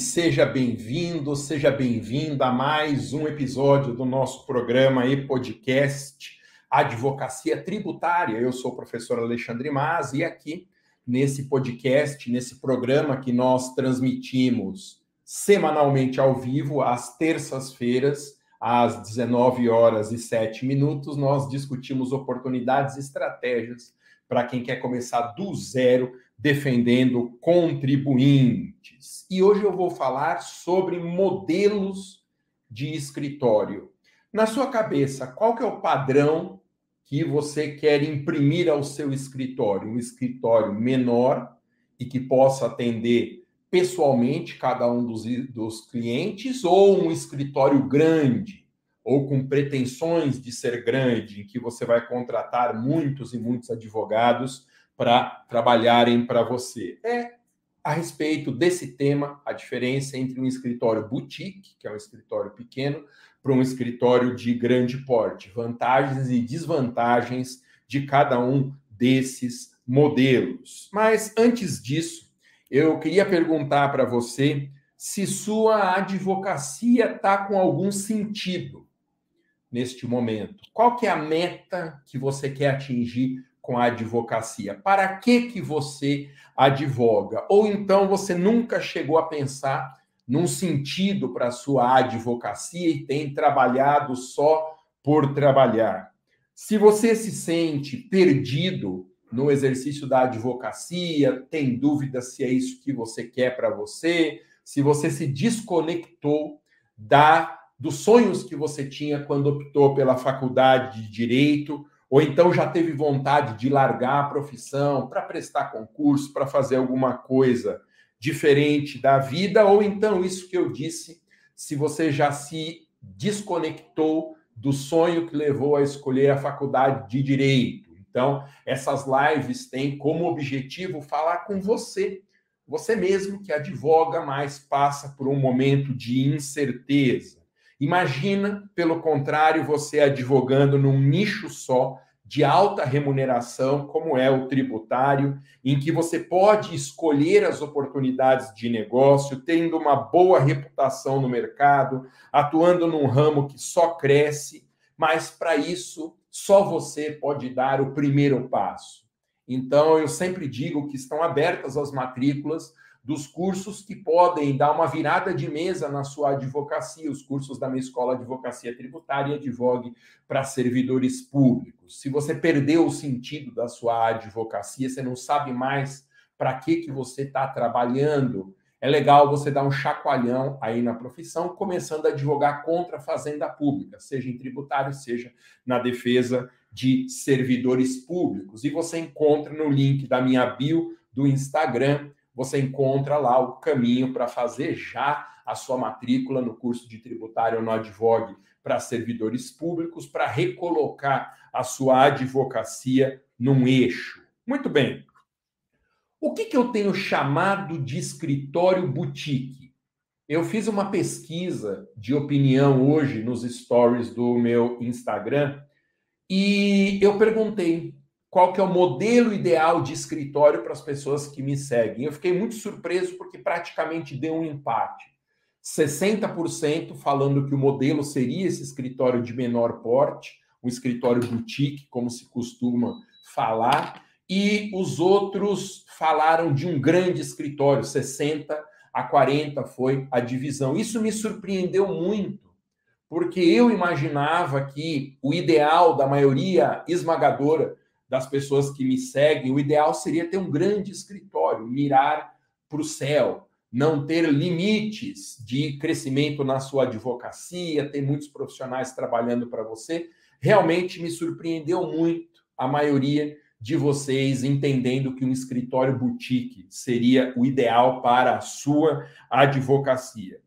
seja bem-vindo, seja bem-vinda a mais um episódio do nosso programa e podcast Advocacia Tributária. Eu sou o professor Alexandre Mas e aqui nesse podcast, nesse programa que nós transmitimos semanalmente ao vivo, às terças-feiras, às 19 horas e 7 minutos, nós discutimos oportunidades e estratégias para quem quer começar do zero defendendo E hoje eu vou falar sobre modelos de escritório. Na sua cabeça, qual que é o padrão que você quer imprimir ao seu escritório? Um escritório menor e que possa atender pessoalmente cada um dos, dos clientes ou um escritório grande ou com pretensões de ser grande, em que você vai contratar muitos e muitos advogados para trabalharem para você. É a respeito desse tema, a diferença entre um escritório boutique, que é um escritório pequeno, para um escritório de grande porte, vantagens e desvantagens de cada um desses modelos. Mas antes disso, eu queria perguntar para você se sua advocacia está com algum sentido neste momento. Qual que é a meta que você quer atingir com a advocacia? Para que que você advoga? Ou então você nunca chegou a pensar num sentido para a sua advocacia e tem trabalhado só por trabalhar? Se você se sente perdido no exercício da advocacia, tem dúvida se é isso que você quer para você, se você se desconectou da dos sonhos que você tinha quando optou pela faculdade de direito, ou então já teve vontade de largar a profissão para prestar concurso, para fazer alguma coisa diferente da vida, ou então isso que eu disse, se você já se desconectou do sonho que levou a escolher a faculdade de direito. Então, essas lives têm como objetivo falar com você, você mesmo que advoga, mas passa por um momento de incerteza Imagina, pelo contrário, você advogando num nicho só de alta remuneração, como é o tributário, em que você pode escolher as oportunidades de negócio, tendo uma boa reputação no mercado, atuando num ramo que só cresce, mas para isso só você pode dar o primeiro passo. Então, eu sempre digo que estão abertas as matrículas dos cursos que podem dar uma virada de mesa na sua advocacia, os cursos da minha escola advocacia tributária e advogue para servidores públicos. Se você perdeu o sentido da sua advocacia, você não sabe mais para que, que você está trabalhando, é legal você dar um chacoalhão aí na profissão, começando a advogar contra a fazenda pública, seja em tributário, seja na defesa de servidores públicos. E você encontra no link da minha bio do Instagram você encontra lá o caminho para fazer já a sua matrícula no curso de tributário no Advogue para servidores públicos, para recolocar a sua advocacia num eixo. Muito bem. O que, que eu tenho chamado de escritório boutique? Eu fiz uma pesquisa de opinião hoje nos stories do meu Instagram e eu perguntei qual que é o modelo ideal de escritório para as pessoas que me seguem. Eu fiquei muito surpreso porque praticamente deu um empate. 60% falando que o modelo seria esse escritório de menor porte, um escritório boutique, como se costuma falar, e os outros falaram de um grande escritório, 60 a 40 foi a divisão. Isso me surpreendeu muito, porque eu imaginava que o ideal da maioria esmagadora das pessoas que me seguem, o ideal seria ter um grande escritório, mirar para o céu, não ter limites de crescimento na sua advocacia, ter muitos profissionais trabalhando para você. Realmente me surpreendeu muito a maioria de vocês entendendo que um escritório boutique seria o ideal para a sua advocacia.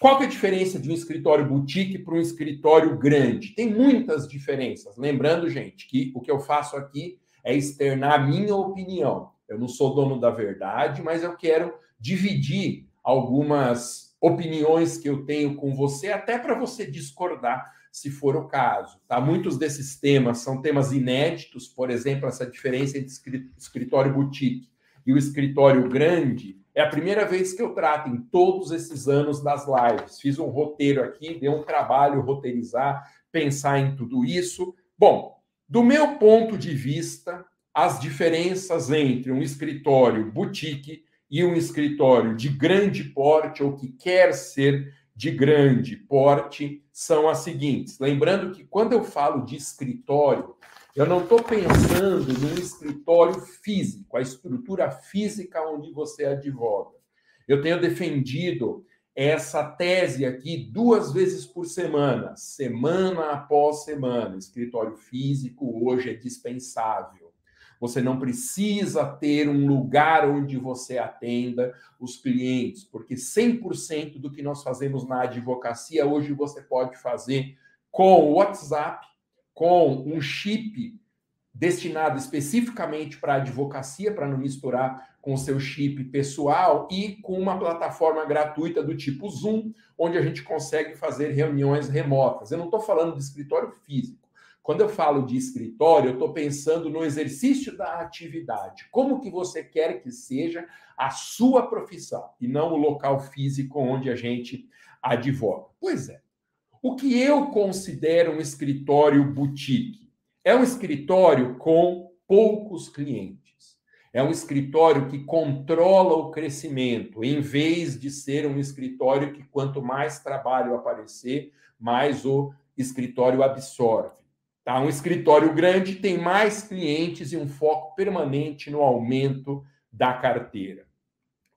Qual é a diferença de um escritório boutique para um escritório grande? Tem muitas diferenças. Lembrando, gente, que o que eu faço aqui é externar a minha opinião. Eu não sou dono da verdade, mas eu quero dividir algumas opiniões que eu tenho com você, até para você discordar, se for o caso. Tá? Muitos desses temas são temas inéditos, por exemplo, essa diferença entre escritório boutique e o escritório grande É a primeira vez que eu trato em todos esses anos das lives. Fiz um roteiro aqui, deu um trabalho roteirizar, pensar em tudo isso. Bom, do meu ponto de vista, as diferenças entre um escritório boutique e um escritório de grande porte ou que quer ser de grande porte são as seguintes. Lembrando que quando eu falo de escritório, eu não estou pensando num escritório físico, a estrutura física onde você advoga. Eu tenho defendido essa tese aqui duas vezes por semana, semana após semana. Escritório físico hoje é dispensável. Você não precisa ter um lugar onde você atenda os clientes, porque 100% do que nós fazemos na advocacia hoje você pode fazer com o WhatsApp, com um chip destinado especificamente para advocacia, para não misturar com o seu chip pessoal e com uma plataforma gratuita do tipo Zoom, onde a gente consegue fazer reuniões remotas. Eu não estou falando de escritório físico. Quando eu falo de escritório, eu estou pensando no exercício da atividade. Como que você quer que seja a sua profissão e não o local físico onde a gente advoga? Pois é. O que eu considero um escritório boutique? É um escritório com poucos clientes. É um escritório que controla o crescimento, em vez de ser um escritório que, quanto mais trabalho aparecer, mais o escritório absorve. Tá? Um escritório grande tem mais clientes e um foco permanente no aumento da carteira.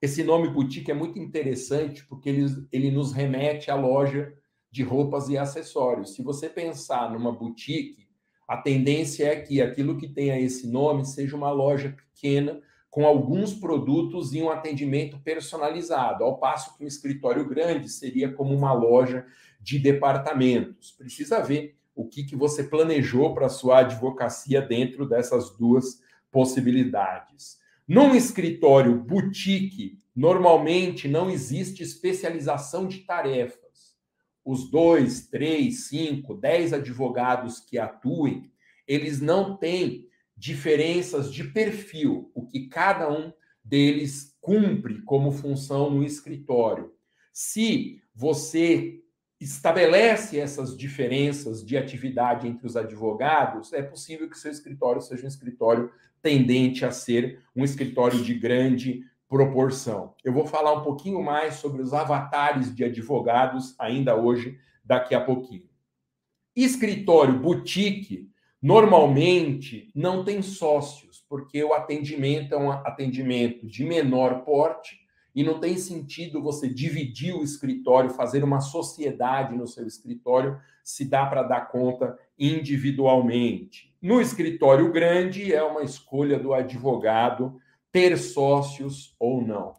Esse nome boutique é muito interessante porque ele, ele nos remete à loja de roupas e acessórios. Se você pensar numa boutique, a tendência é que aquilo que tenha esse nome seja uma loja pequena com alguns produtos e um atendimento personalizado, ao passo que um escritório grande seria como uma loja de departamentos. Precisa ver o que, que você planejou para sua advocacia dentro dessas duas possibilidades. Num escritório boutique, normalmente não existe especialização de tarefas. Os dois, três, cinco, dez advogados que atuem, eles não têm diferenças de perfil, o que cada um deles cumpre como função no escritório. Se você estabelece essas diferenças de atividade entre os advogados, é possível que seu escritório seja um escritório tendente a ser um escritório de grande proporção. Eu vou falar um pouquinho mais sobre os avatares de advogados ainda hoje, daqui a pouquinho. Escritório boutique normalmente não tem sócios, porque o atendimento é um atendimento de menor porte e não tem sentido você dividir o escritório, fazer uma sociedade no seu escritório, se dá para dar conta individualmente. No escritório grande, é uma escolha do advogado ter sócios ou não.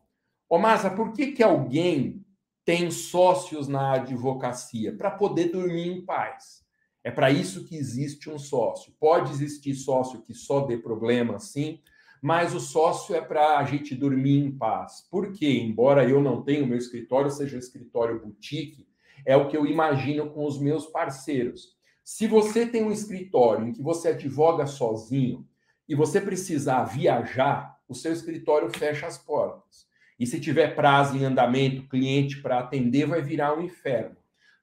Ô, Massa, por que, que alguém tem sócios na advocacia? Para poder dormir em paz. É para isso que existe um sócio. Pode existir sócio que só dê problema, sim, mas o sócio é para a gente dormir em paz. Porque, embora eu não tenha o meu escritório, seja um escritório boutique, é o que eu imagino com os meus parceiros. Se você tem um escritório em que você advoga sozinho e você precisar viajar, o seu escritório fecha as portas. E se tiver prazo em andamento, cliente para atender, vai virar um inferno.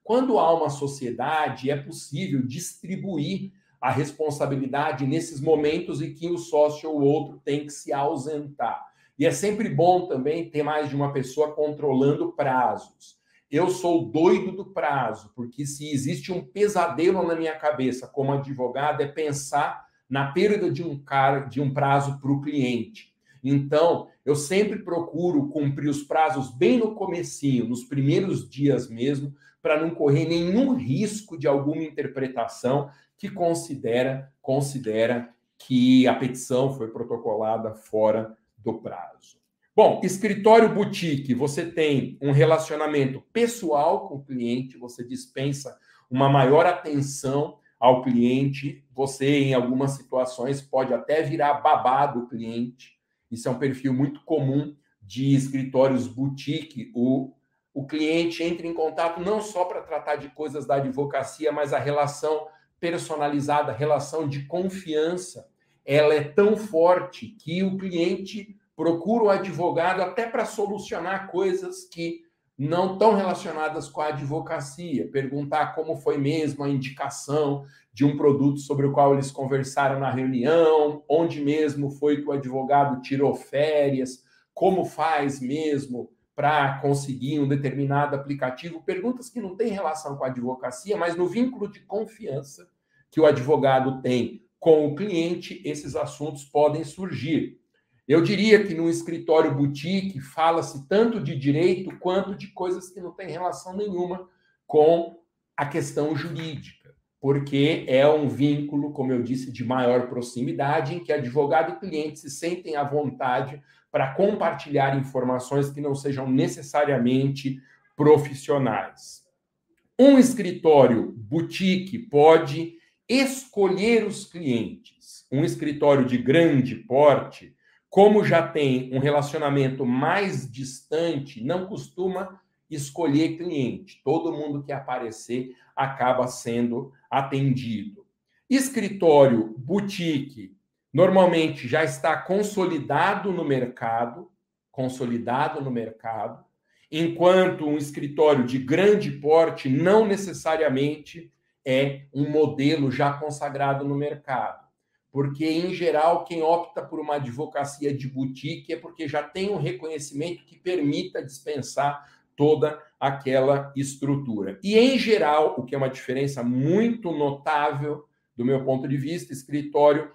Quando há uma sociedade, é possível distribuir a responsabilidade nesses momentos em que o sócio ou outro tem que se ausentar. E é sempre bom também ter mais de uma pessoa controlando prazos. Eu sou doido do prazo, porque se existe um pesadelo na minha cabeça como advogado é pensar na perda de um cara, de um prazo para o cliente. Então, eu sempre procuro cumprir os prazos bem no comecinho, nos primeiros dias mesmo, para não correr nenhum risco de alguma interpretação que considera considera que a petição foi protocolada fora do prazo. Bom, escritório boutique, você tem um relacionamento pessoal com o cliente, você dispensa uma maior atenção ao cliente, você em algumas situações pode até virar babado do cliente. Isso é um perfil muito comum de escritórios boutique. O, o cliente entra em contato não só para tratar de coisas da advocacia, mas a relação personalizada, relação de confiança, ela é tão forte que o cliente procura o advogado até para solucionar coisas que não estão relacionadas com a advocacia, perguntar como foi mesmo a indicação de um produto sobre o qual eles conversaram na reunião, onde mesmo foi que o advogado tirou férias, como faz mesmo para conseguir um determinado aplicativo, perguntas que não têm relação com a advocacia, mas no vínculo de confiança que o advogado tem com o cliente, esses assuntos podem surgir. Eu diria que no escritório boutique fala-se tanto de direito quanto de coisas que não têm relação nenhuma com a questão jurídica, porque é um vínculo, como eu disse, de maior proximidade, em que advogado e cliente se sentem à vontade para compartilhar informações que não sejam necessariamente profissionais. Um escritório boutique pode escolher os clientes. Um escritório de grande porte como já tem um relacionamento mais distante, não costuma escolher cliente. Todo mundo que aparecer acaba sendo atendido. Escritório boutique normalmente já está consolidado no mercado, consolidado no mercado, enquanto um escritório de grande porte não necessariamente é um modelo já consagrado no mercado porque, em geral, quem opta por uma advocacia de boutique é porque já tem um reconhecimento que permita dispensar toda aquela estrutura. E, em geral, o que é uma diferença muito notável, do meu ponto de vista, escritório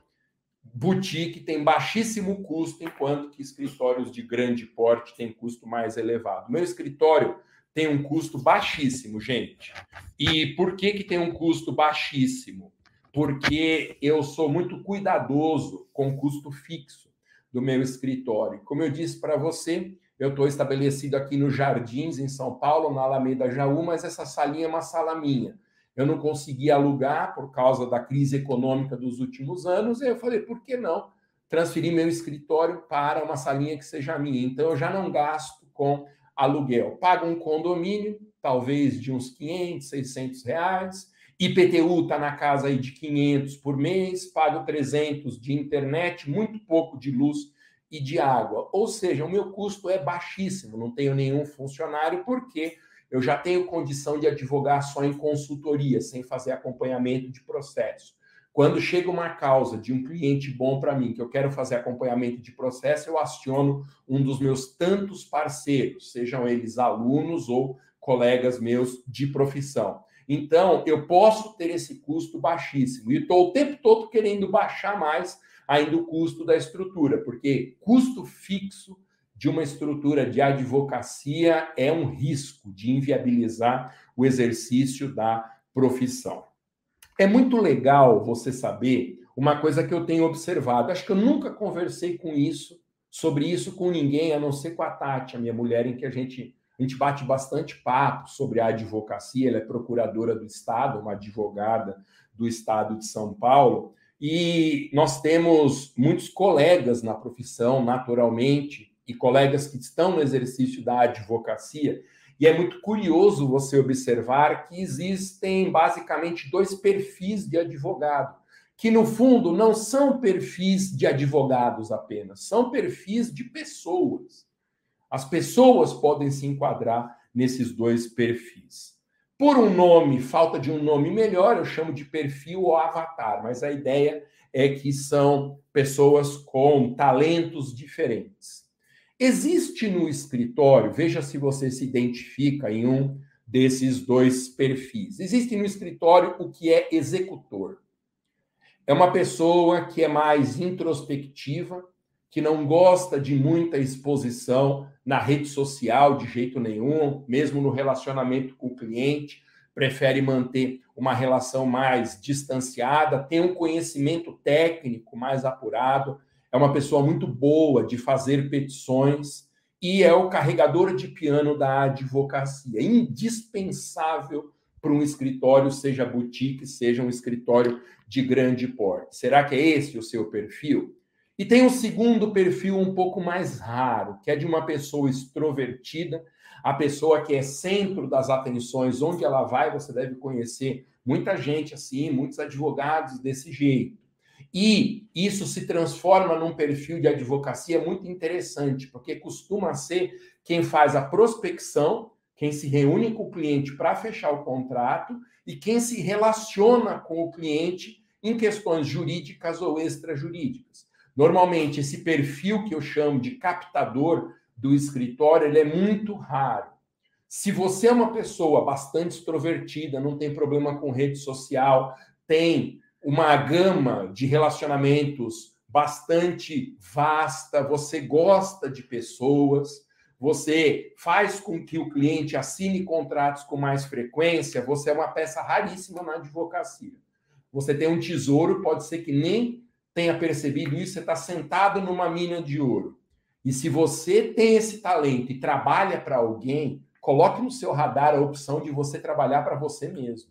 boutique tem baixíssimo custo, enquanto que escritórios de grande porte têm custo mais elevado. Meu escritório tem um custo baixíssimo, gente. E por que, que tem um custo baixíssimo? Porque eu sou muito cuidadoso com o custo fixo do meu escritório. Como eu disse para você, eu estou estabelecido aqui nos Jardins, em São Paulo, na Alameda Jaú, mas essa salinha é uma sala minha. Eu não consegui alugar por causa da crise econômica dos últimos anos, e eu falei, por que não transferir meu escritório para uma salinha que seja minha? Então, eu já não gasto com aluguel. Pago um condomínio, talvez de uns 500, 600 reais, IPTU está na casa aí de 500 por mês, pago 300 de internet, muito pouco de luz e de água. Ou seja, o meu custo é baixíssimo, não tenho nenhum funcionário, porque eu já tenho condição de advogar só em consultoria, sem fazer acompanhamento de processo. Quando chega uma causa de um cliente bom para mim, que eu quero fazer acompanhamento de processo, eu aciono um dos meus tantos parceiros, sejam eles alunos ou colegas meus de profissão. Então, eu posso ter esse custo baixíssimo. E estou o tempo todo querendo baixar mais ainda o custo da estrutura, porque custo fixo de uma estrutura de advocacia é um risco de inviabilizar o exercício da profissão. É muito legal você saber uma coisa que eu tenho observado. Acho que eu nunca conversei com isso, sobre isso com ninguém, a não ser com a Tati, a minha mulher, em que a gente a gente bate bastante papo sobre a advocacia, ela é procuradora do Estado, uma advogada do Estado de São Paulo, e nós temos muitos colegas na profissão, naturalmente, e colegas que estão no exercício da advocacia, e é muito curioso você observar que existem basicamente dois perfis de advogado, que no fundo não são perfis de advogados apenas, são perfis de pessoas. As pessoas podem se enquadrar nesses dois perfis. Por um nome, falta de um nome melhor, eu chamo de perfil ou avatar, mas a ideia é que são pessoas com talentos diferentes. Existe no escritório, veja se você se identifica em um desses dois perfis. Existe no escritório o que é executor. É uma pessoa que é mais introspectiva, que não gosta de muita exposição na rede social de jeito nenhum, mesmo no relacionamento com o cliente, prefere manter uma relação mais distanciada, tem um conhecimento técnico mais apurado, é uma pessoa muito boa de fazer petições e é o carregador de piano da advocacia, indispensável para um escritório, seja boutique, seja um escritório de grande porte. Será que é esse o seu perfil? E tem um segundo perfil um pouco mais raro, que é de uma pessoa extrovertida, a pessoa que é centro das atenções, onde ela vai, você deve conhecer muita gente assim, muitos advogados desse jeito. E isso se transforma num perfil de advocacia muito interessante, porque costuma ser quem faz a prospecção, quem se reúne com o cliente para fechar o contrato e quem se relaciona com o cliente em questões jurídicas ou extrajurídicas. Normalmente, esse perfil que eu chamo de captador do escritório, ele é muito raro. Se você é uma pessoa bastante extrovertida, não tem problema com rede social, tem uma gama de relacionamentos bastante vasta, você gosta de pessoas, você faz com que o cliente assine contratos com mais frequência, você é uma peça raríssima na advocacia. Você tem um tesouro, pode ser que nem tenha percebido isso, você está sentado numa mina de ouro. E se você tem esse talento e trabalha para alguém, coloque no seu radar a opção de você trabalhar para você mesmo.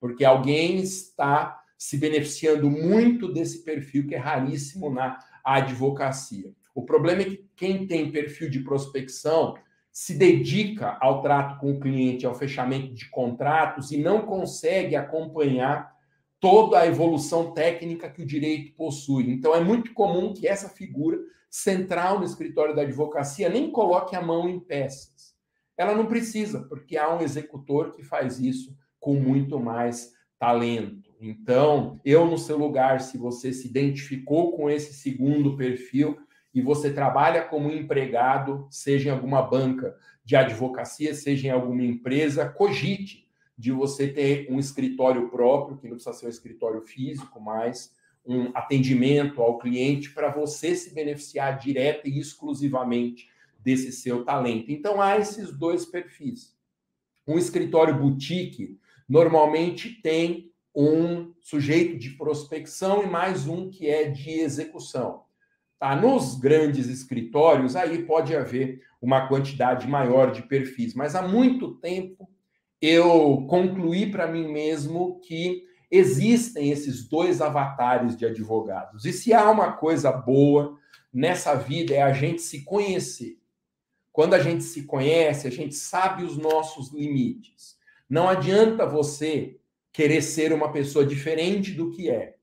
Porque alguém está se beneficiando muito desse perfil que é raríssimo na advocacia. O problema é que quem tem perfil de prospecção se dedica ao trato com o cliente, ao fechamento de contratos e não consegue acompanhar toda a evolução técnica que o direito possui. Então é muito comum que essa figura central no escritório da advocacia nem coloque a mão em peças. Ela não precisa, porque há um executor que faz isso com muito mais talento. Então, eu no seu lugar, se você se identificou com esse segundo perfil e você trabalha como empregado, seja em alguma banca de advocacia, seja em alguma empresa, cogite de você ter um escritório próprio, que não precisa ser um escritório físico, mas um atendimento ao cliente para você se beneficiar direta e exclusivamente desse seu talento. Então há esses dois perfis. Um escritório boutique normalmente tem um sujeito de prospecção e mais um que é de execução. Tá? Nos grandes escritórios, aí pode haver uma quantidade maior de perfis, mas há muito tempo eu concluí para mim mesmo que existem esses dois avatares de advogados. E se há uma coisa boa nessa vida é a gente se conhecer. Quando a gente se conhece, a gente sabe os nossos limites. Não adianta você querer ser uma pessoa diferente do que é.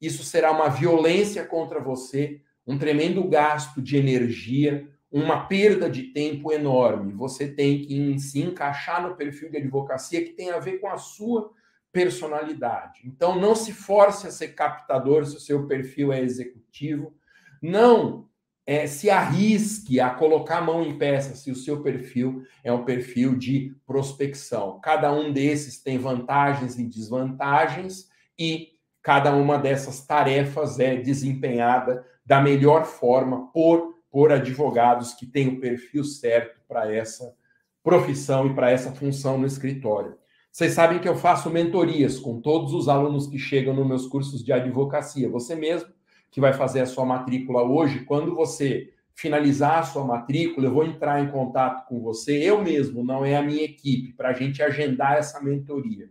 Isso será uma violência contra você, um tremendo gasto de energia, uma perda de tempo enorme. Você tem que se encaixar no perfil de advocacia que tem a ver com a sua personalidade. Então, não se force a ser captador se o seu perfil é executivo. Não é, se arrisque a colocar a mão em peça se o seu perfil é um perfil de prospecção. Cada um desses tem vantagens e desvantagens e cada uma dessas tarefas é desempenhada da melhor forma por, por advogados que têm o perfil certo para essa profissão e para essa função no escritório. Vocês sabem que eu faço mentorias com todos os alunos que chegam nos meus cursos de advocacia. Você mesmo que vai fazer a sua matrícula hoje, quando você finalizar a sua matrícula, eu vou entrar em contato com você, eu mesmo, não é a minha equipe, para a gente agendar essa mentoria.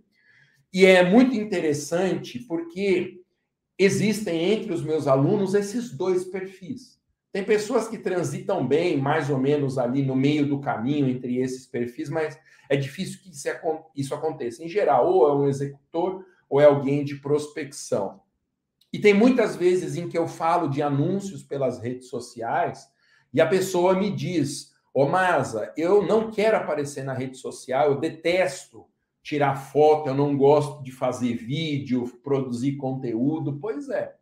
E é muito interessante porque existem entre os meus alunos esses dois perfis. Tem pessoas que transitam bem, mais ou menos ali no meio do caminho entre esses perfis, mas é difícil que isso aconteça. Em geral, ou é um executor ou é alguém de prospecção. E tem muitas vezes em que eu falo de anúncios pelas redes sociais e a pessoa me diz: Ô Masa, eu não quero aparecer na rede social, eu detesto tirar foto, eu não gosto de fazer vídeo, produzir conteúdo. Pois é.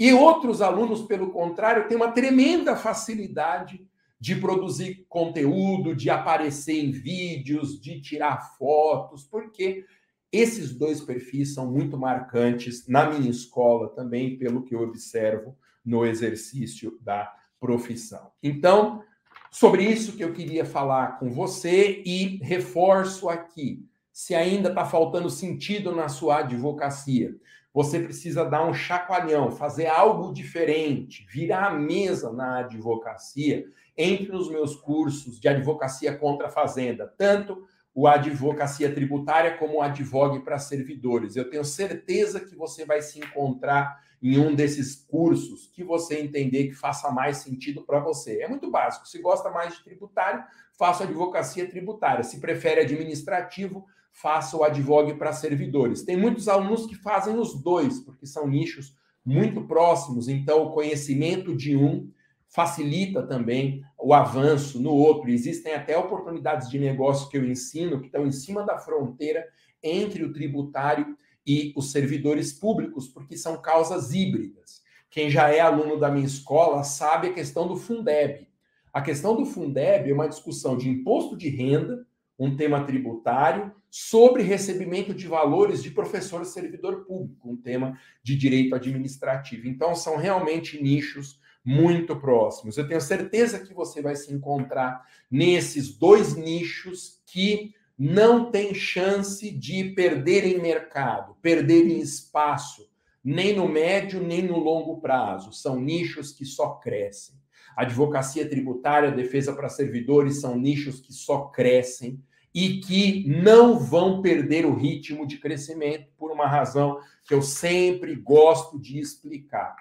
E outros alunos, pelo contrário, têm uma tremenda facilidade de produzir conteúdo, de aparecer em vídeos, de tirar fotos, porque esses dois perfis são muito marcantes na minha escola também, pelo que eu observo no exercício da profissão. Então, sobre isso que eu queria falar com você e reforço aqui. Se ainda está faltando sentido na sua advocacia, você precisa dar um chacoalhão, fazer algo diferente, virar a mesa na advocacia, entre os meus cursos de advocacia contra a fazenda, tanto o advocacia tributária como o advogue para servidores. Eu tenho certeza que você vai se encontrar em um desses cursos que você entender que faça mais sentido para você. É muito básico. Se gosta mais de tributário, faça advocacia tributária. Se prefere administrativo, faça o advogue para servidores. Tem muitos alunos que fazem os dois, porque são nichos muito próximos, então o conhecimento de um facilita também o avanço no outro. Existem até oportunidades de negócio que eu ensino que estão em cima da fronteira entre o tributário e os servidores públicos, porque são causas híbridas. Quem já é aluno da minha escola sabe a questão do Fundeb. A questão do Fundeb é uma discussão de imposto de renda, um tema tributário, sobre recebimento de valores de professor servidor público, um tema de direito administrativo. Então, são realmente nichos muito próximos. Eu tenho certeza que você vai se encontrar nesses dois nichos que não tem chance de perder em mercado, perder em espaço, nem no médio nem no longo prazo. São nichos que só crescem. Advocacia tributária, defesa para servidores são nichos que só crescem e que não vão perder o ritmo de crescimento por uma razão que eu sempre gosto de explicar.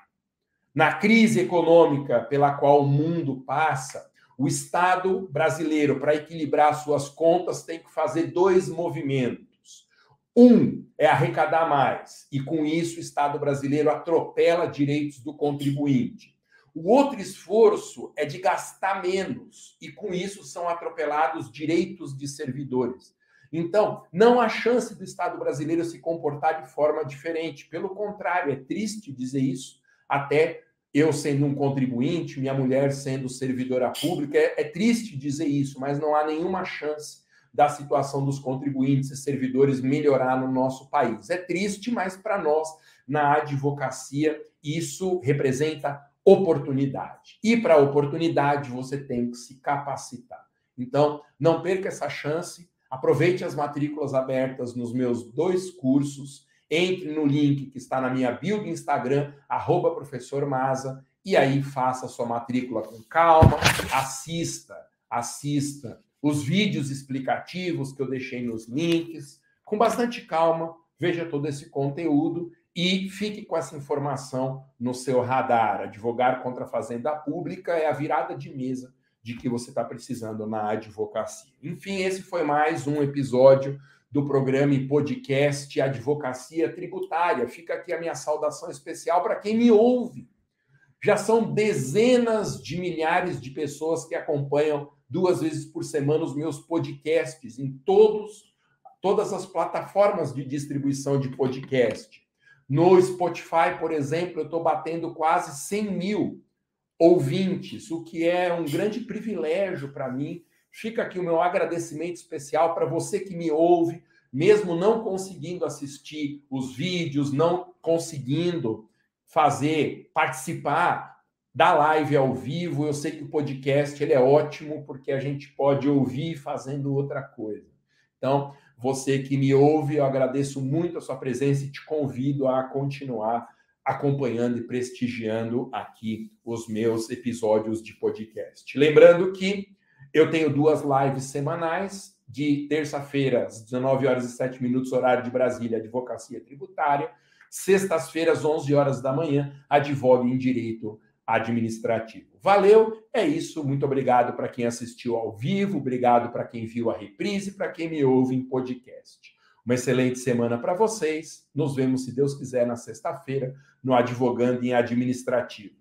Na crise econômica pela qual o mundo passa, o Estado brasileiro, para equilibrar suas contas, tem que fazer dois movimentos. Um é arrecadar mais, e com isso o Estado brasileiro atropela direitos do contribuinte. O outro esforço é de gastar menos, e com isso são atropelados direitos de servidores. Então, não há chance do Estado brasileiro se comportar de forma diferente. Pelo contrário, é triste dizer isso, até eu sendo um contribuinte, minha mulher sendo servidora pública, é, é, triste dizer isso, mas não há nenhuma chance da situação dos contribuintes e servidores melhorar no nosso país. É triste, mas para nós, na advocacia, isso representa oportunidade. E para oportunidade, você tem que se capacitar. Então, não perca essa chance, aproveite as matrículas abertas nos meus dois cursos entre no link que está na minha bio do Instagram, arroba professor Maza, e aí faça a sua matrícula com calma, assista, assista os vídeos explicativos que eu deixei nos links, com bastante calma, veja todo esse conteúdo e fique com essa informação no seu radar. Advogar contra a fazenda pública é a virada de mesa de que você está precisando na advocacia. Enfim, esse foi mais um episódio do programa e podcast Advocacia Tributária. Fica aqui a minha saudação especial para quem me ouve. Já são dezenas de milhares de pessoas que acompanham duas vezes por semana os meus podcasts em todos todas as plataformas de distribuição de podcast. No Spotify, por exemplo, eu estou batendo quase 100 mil ouvintes, o que é um grande privilégio para mim Fica aqui o meu agradecimento especial para você que me ouve, mesmo não conseguindo assistir os vídeos, não conseguindo fazer, participar da live ao vivo. Eu sei que o podcast ele é ótimo porque a gente pode ouvir fazendo outra coisa. Então, você que me ouve, eu agradeço muito a sua presença e te convido a continuar acompanhando e prestigiando aqui os meus episódios de podcast. Lembrando que eu tenho duas lives semanais, de terça-feira, às 19 horas e 7 minutos, horário de Brasília, advocacia tributária. Sextas-feiras, 11 horas da manhã, advogue em direito administrativo. Valeu, é isso. Muito obrigado para quem assistiu ao vivo, obrigado para quem viu a reprise, para quem me ouve em podcast. Uma excelente semana para vocês. Nos vemos, se Deus quiser, na sexta-feira, no Advogando em Administrativo.